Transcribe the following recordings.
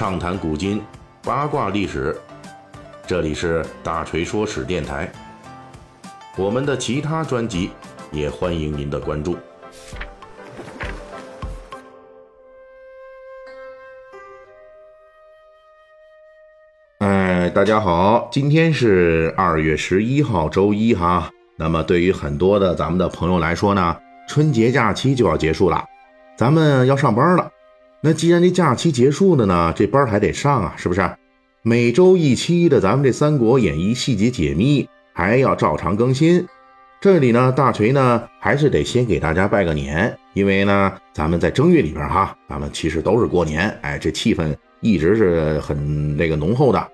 畅谈古今，八卦历史。这里是大锤说史电台。我们的其他专辑也欢迎您的关注。哎，大家好，今天是二月十一号，周一哈。那么对于很多的咱们的朋友来说呢，春节假期就要结束了，咱们要上班了。那既然这假期结束了呢，这班还得上啊，是不是？每周一期的咱们这《三国演义》细节解密还要照常更新。这里呢，大锤呢还是得先给大家拜个年，因为呢，咱们在正月里边哈，咱们其实都是过年，哎，这气氛一直是很那个浓厚的。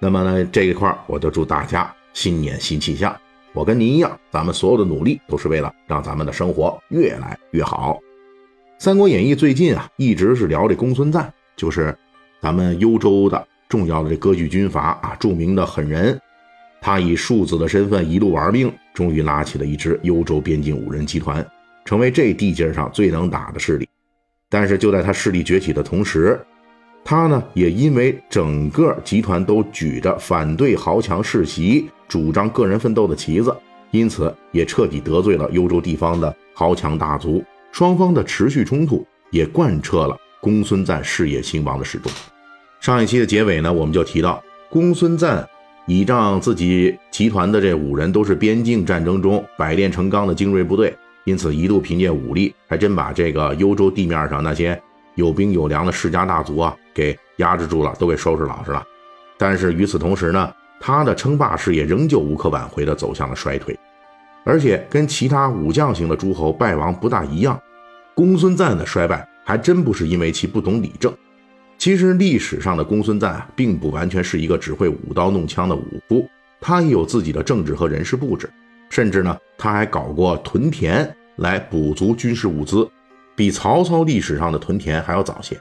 那么呢，这一块我就祝大家新年新气象。我跟您一样，咱们所有的努力都是为了让咱们的生活越来越好。《三国演义》最近啊，一直是聊这公孙瓒，就是咱们幽州的重要的这割据军阀啊，著名的狠人。他以庶子的身份一路玩命，终于拉起了一支幽州边境五人集团，成为这地界上最能打的势力。但是就在他势力崛起的同时，他呢也因为整个集团都举着反对豪强世袭、主张个人奋斗的旗子，因此也彻底得罪了幽州地方的豪强大族。双方的持续冲突也贯彻了公孙瓒事业兴亡的始终。上一期的结尾呢，我们就提到公孙瓒倚仗自己集团的这五人都是边境战争中百炼成钢的精锐部队，因此一度凭借武力，还真把这个幽州地面上那些有兵有粮的世家大族啊给压制住了，都给收拾老实了。但是与此同时呢，他的称霸事业仍旧无可挽回地走向了衰退。而且跟其他武将型的诸侯败亡不大一样，公孙瓒的衰败还真不是因为其不懂理政。其实历史上的公孙瓒啊，并不完全是一个只会舞刀弄枪的武夫，他也有自己的政治和人事布置，甚至呢，他还搞过屯田来补足军事物资，比曹操历史上的屯田还要早些。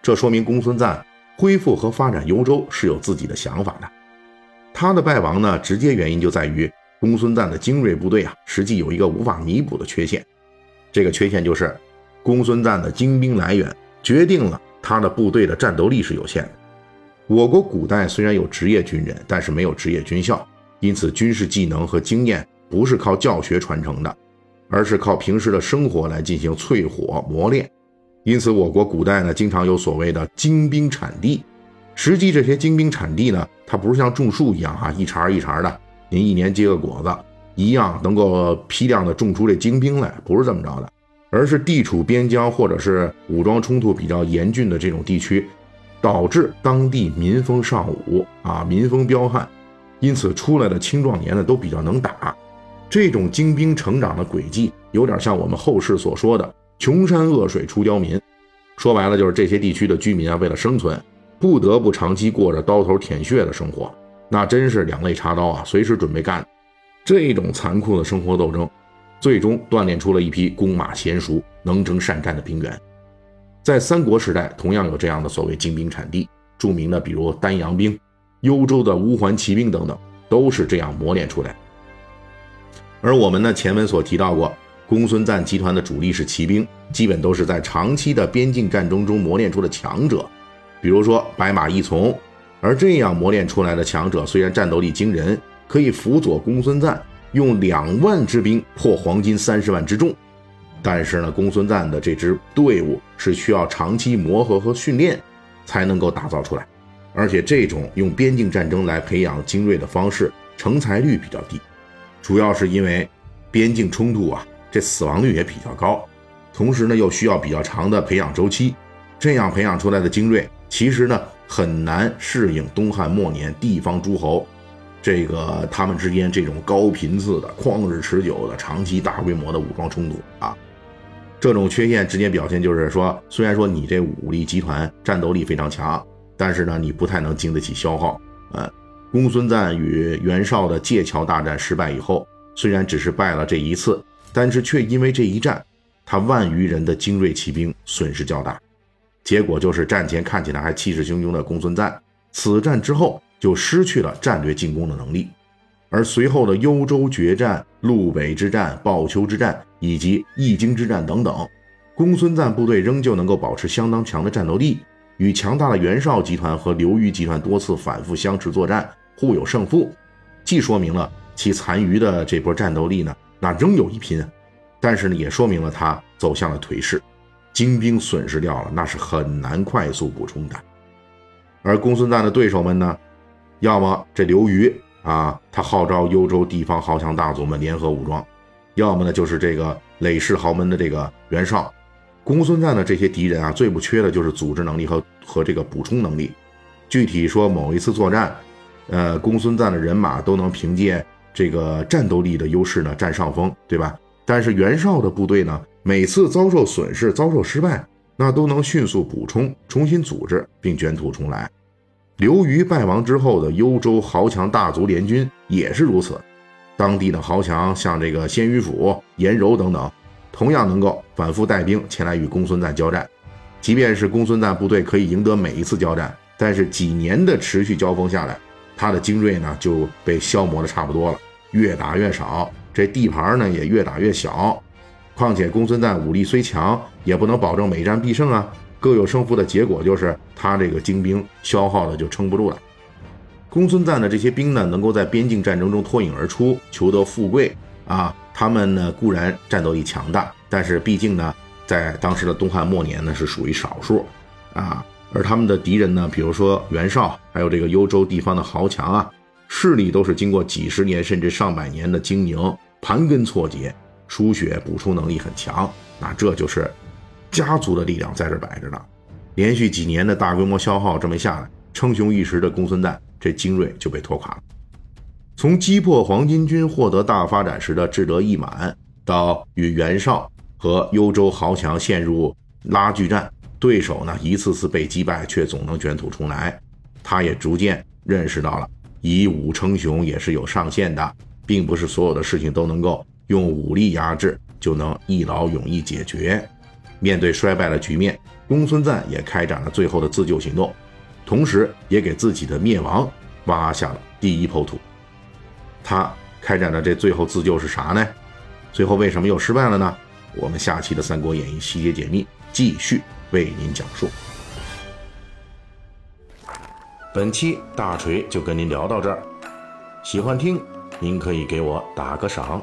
这说明公孙瓒恢复和发展幽州是有自己的想法的。他的败亡呢，直接原因就在于。公孙瓒的精锐部队啊，实际有一个无法弥补的缺陷，这个缺陷就是公孙瓒的精兵来源决定了他的部队的战斗力是有限的。我国古代虽然有职业军人，但是没有职业军校，因此军事技能和经验不是靠教学传承的，而是靠平时的生活来进行淬火磨练。因此，我国古代呢，经常有所谓的精兵产地。实际这些精兵产地呢，它不是像种树一样哈，一茬一茬的。您一年结个果子，一样能够批量的种出这精兵来，不是这么着的，而是地处边疆或者是武装冲突比较严峻的这种地区，导致当地民风尚武啊，民风彪悍，因此出来的青壮年呢都比较能打。这种精兵成长的轨迹，有点像我们后世所说的“穷山恶水出刁民”，说白了就是这些地区的居民啊，为了生存，不得不长期过着刀头舔血的生活。那真是两肋插刀啊，随时准备干。这种残酷的生活斗争，最终锻炼出了一批弓马娴熟、能征善战的兵员。在三国时代，同样有这样的所谓精兵产地，著名的比如丹阳兵、幽州的乌桓骑兵等等，都是这样磨练出来。而我们呢，前文所提到过，公孙瓒集团的主力是骑兵，基本都是在长期的边境战争中磨练出的强者，比如说白马义从。而这样磨练出来的强者，虽然战斗力惊人，可以辅佐公孙瓒用两万之兵破黄金三十万之众，但是呢，公孙瓒的这支队伍是需要长期磨合和训练才能够打造出来，而且这种用边境战争来培养精锐的方式，成才率比较低，主要是因为边境冲突啊，这死亡率也比较高，同时呢，又需要比较长的培养周期，这样培养出来的精锐，其实呢。很难适应东汉末年地方诸侯，这个他们之间这种高频次的、旷日持久的、长期大规模的武装冲突啊，这种缺陷直接表现就是说，虽然说你这武力集团战斗力非常强，但是呢，你不太能经得起消耗。嗯，公孙瓒与袁绍的界桥大战失败以后，虽然只是败了这一次，但是却因为这一战，他万余人的精锐骑兵损失较大。结果就是战前看起来还气势汹汹的公孙瓒，此战之后就失去了战略进攻的能力，而随后的幽州决战、路北之战、鲍丘之战以及易京之战等等，公孙瓒部队仍旧能够保持相当强的战斗力，与强大的袁绍集团和刘虞集团多次反复相持作战，互有胜负，既说明了其残余的这波战斗力呢，那仍有一拼，但是呢，也说明了他走向了颓势，精兵损失掉了，那是很难快速补充的。而公孙瓒的对手们呢，要么这刘虞啊，他号召幽州地方豪强大族们联合武装；要么呢，就是这个累世豪门的这个袁绍。公孙瓒的这些敌人啊，最不缺的就是组织能力和和这个补充能力。具体说，某一次作战，呃，公孙瓒的人马都能凭借这个战斗力的优势呢占上风，对吧？但是袁绍的部队呢，每次遭受损失、遭受失败，那都能迅速补充、重新组织并卷土重来。刘虞败亡之后的幽州豪强大族联军也是如此，当地的豪强像这个鲜于府、颜柔等等。同样能够反复带兵前来与公孙瓒交战，即便是公孙瓒部队可以赢得每一次交战，但是几年的持续交锋下来，他的精锐呢就被消磨的差不多了，越打越少，这地盘呢也越打越小。况且公孙瓒武力虽强，也不能保证每战必胜啊，各有胜负的结果就是他这个精兵消耗的就撑不住了。公孙瓒的这些兵呢，能够在边境战争中脱颖而出，求得富贵啊。他们呢固然战斗力强大，但是毕竟呢，在当时的东汉末年呢是属于少数啊。而他们的敌人呢，比如说袁绍，还有这个幽州地方的豪强啊，势力都是经过几十年甚至上百年的经营，盘根错节，输血补充能力很强。那这就是家族的力量在这摆着呢。连续几年的大规模消耗这么下来，称雄一时的公孙瓒这精锐就被拖垮了。从击破黄巾军获得大发展时的志得意满，到与袁绍和幽州豪强陷入拉锯战，对手呢一次次被击败，却总能卷土重来。他也逐渐认识到了以武称雄也是有上限的，并不是所有的事情都能够用武力压制就能一劳永逸解决。面对衰败的局面，公孙瓒也开展了最后的自救行动，同时也给自己的灭亡挖下了第一抔土。他开展的这最后自救是啥呢？最后为什么又失败了呢？我们下期的《三国演义》细节解密继续为您讲述。本期大锤就跟您聊到这儿，喜欢听您可以给我打个赏。